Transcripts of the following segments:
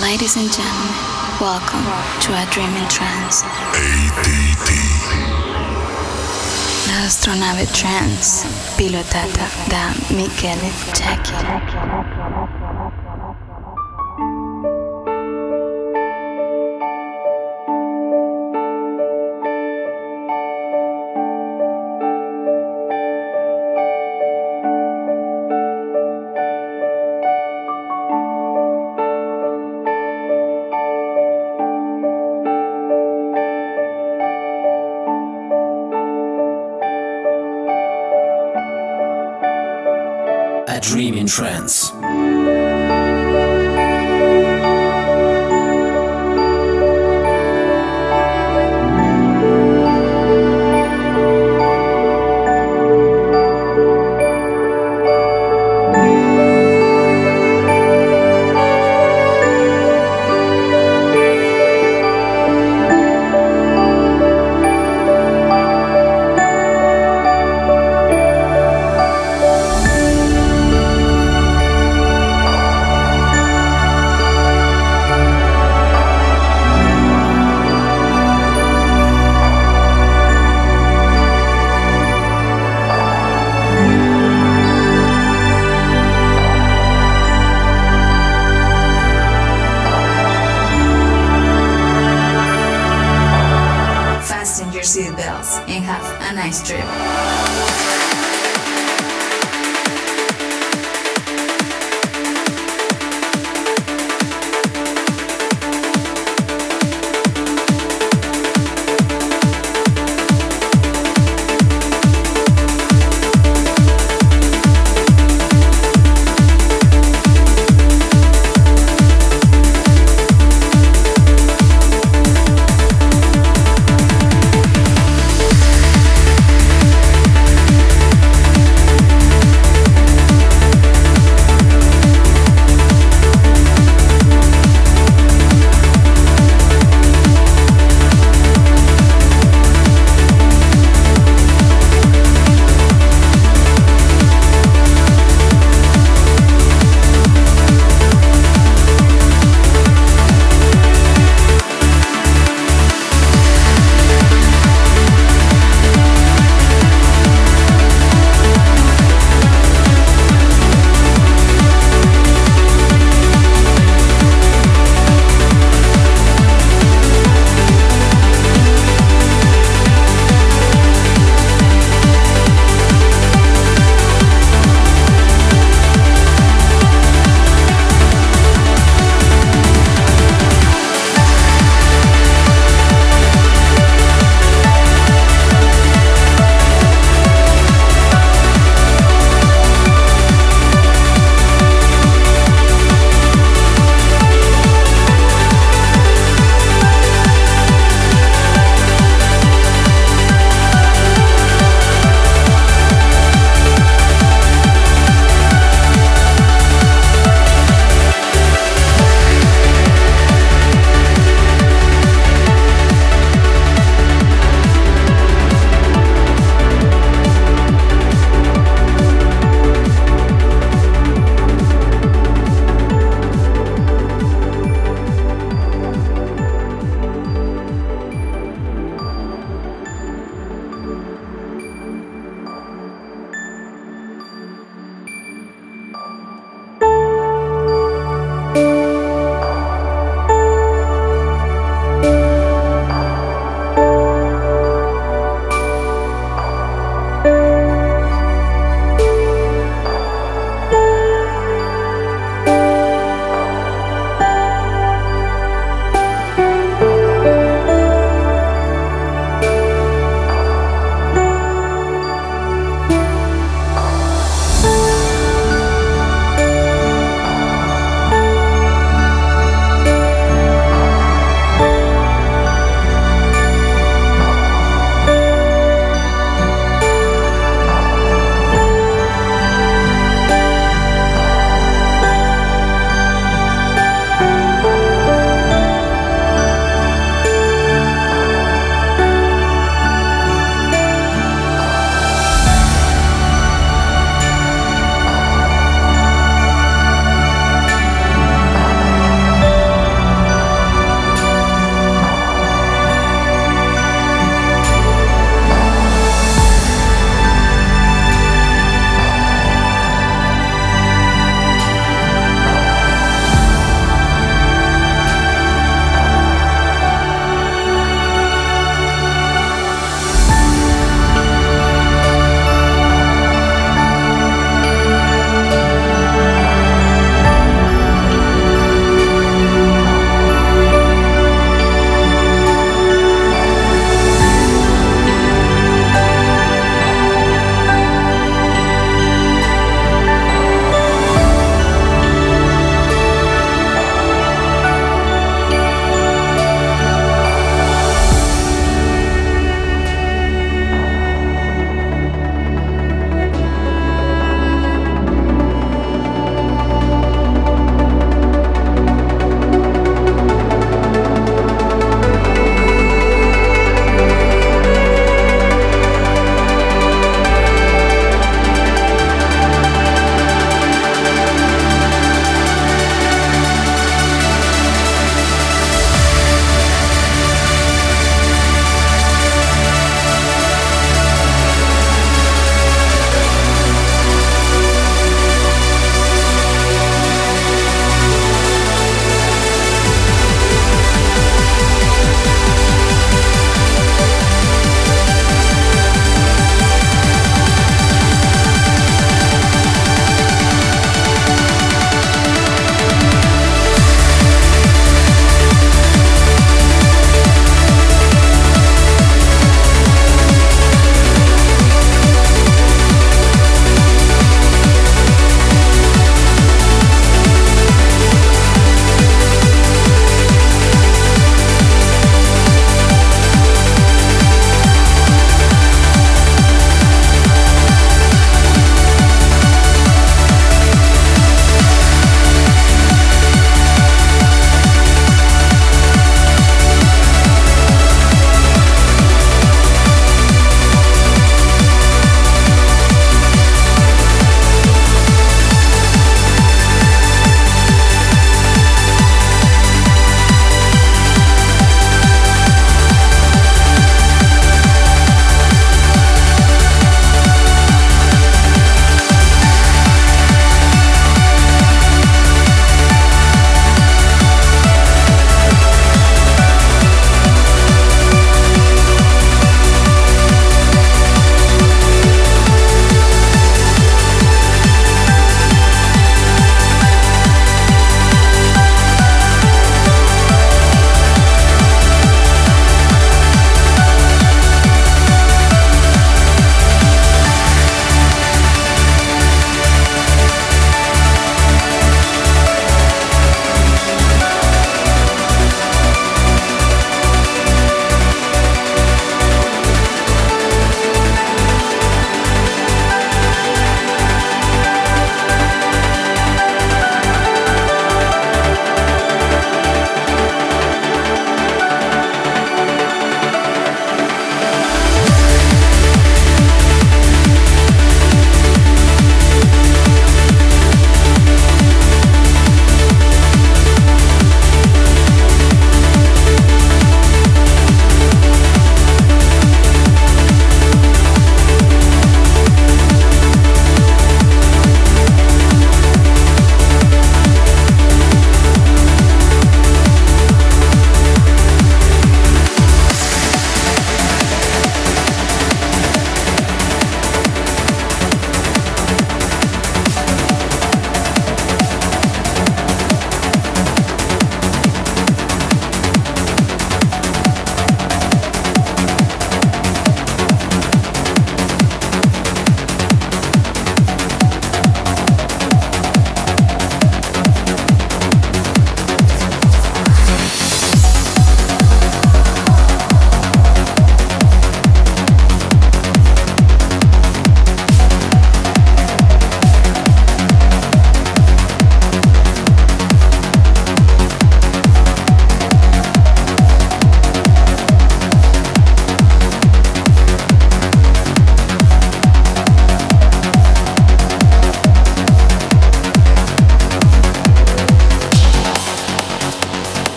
Ladies and gentlemen, welcome to a dreaming trance. ADT. La astronave trance pilotata da Michele Jackie. Trance.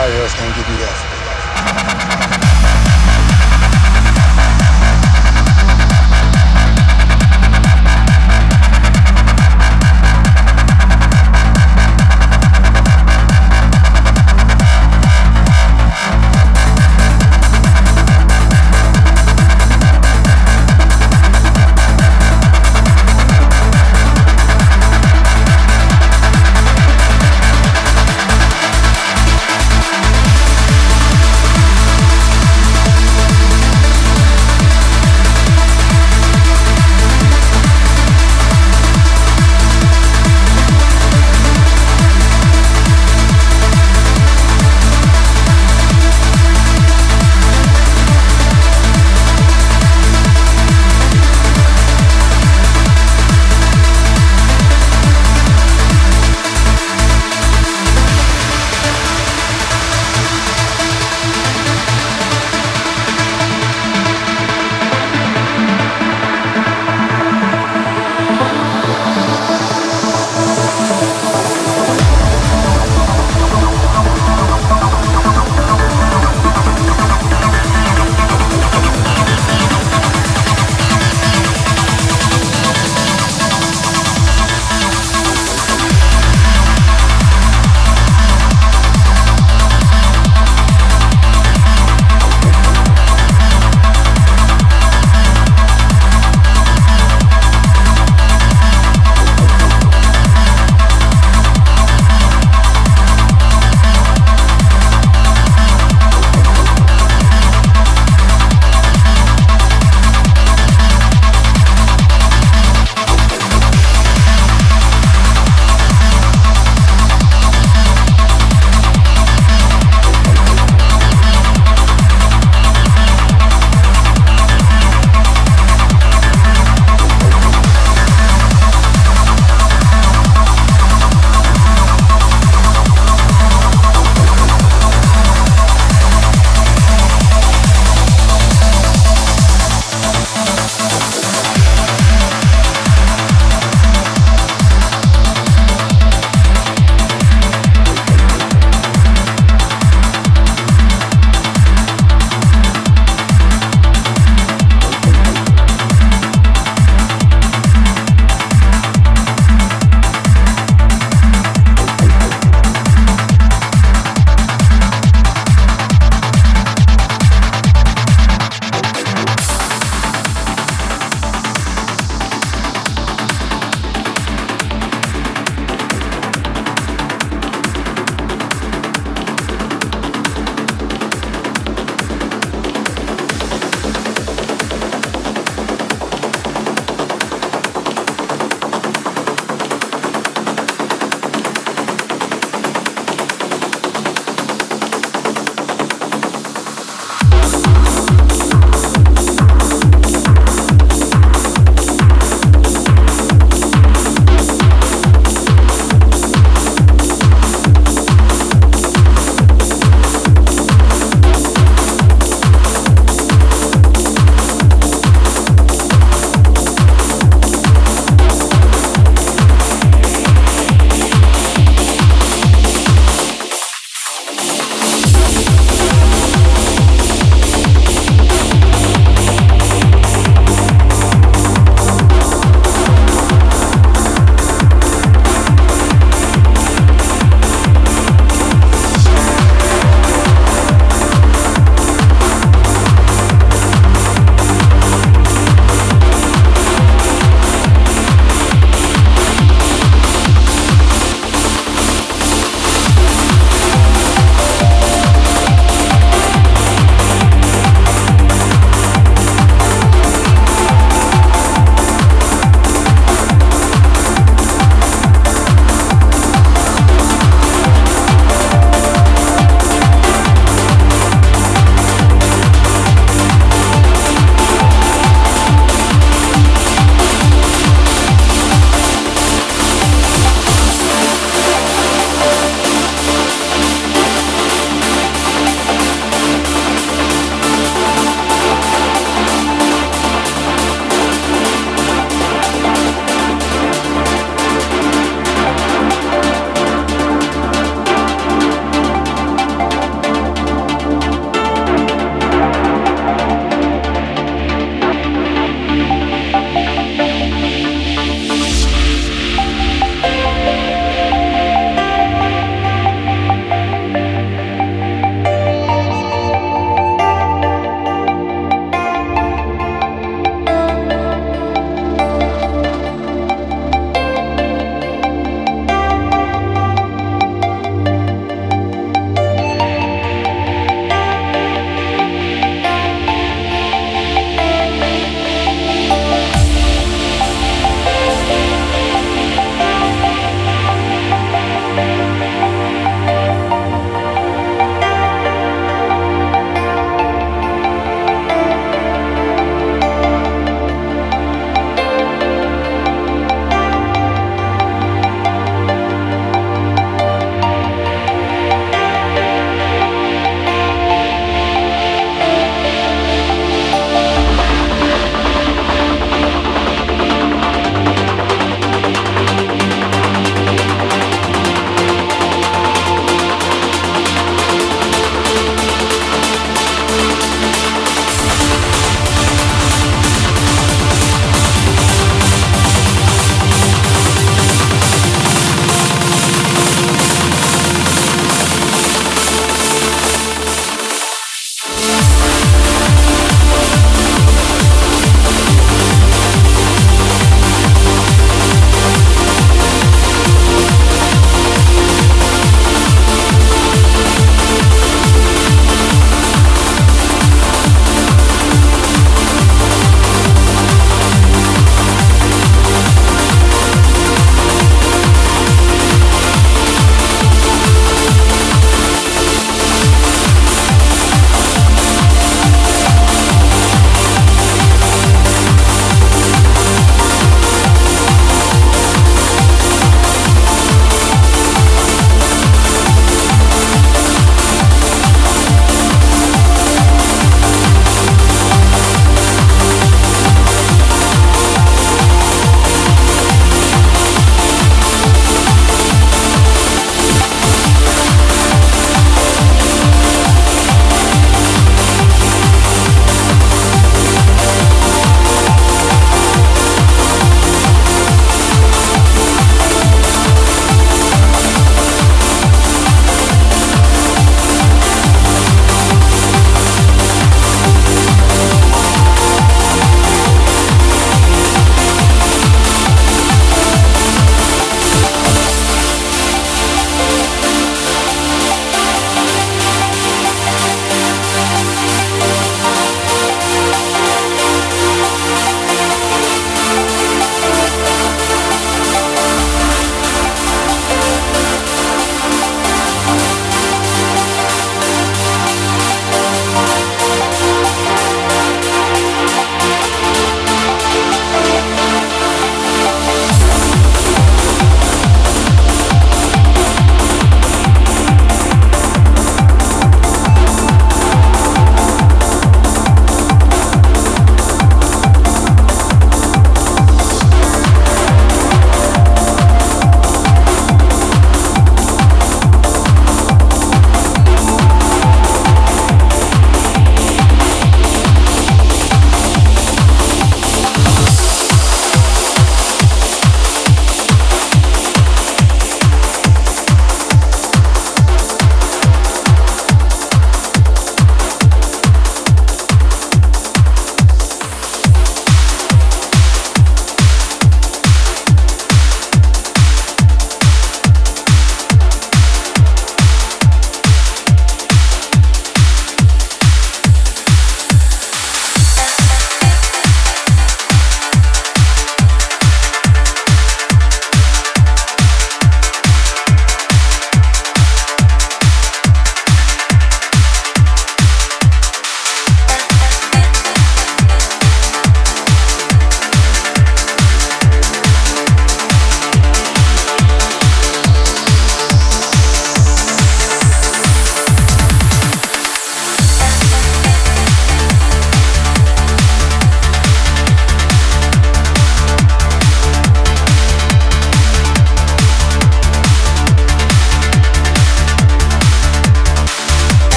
Nobody else can give you that.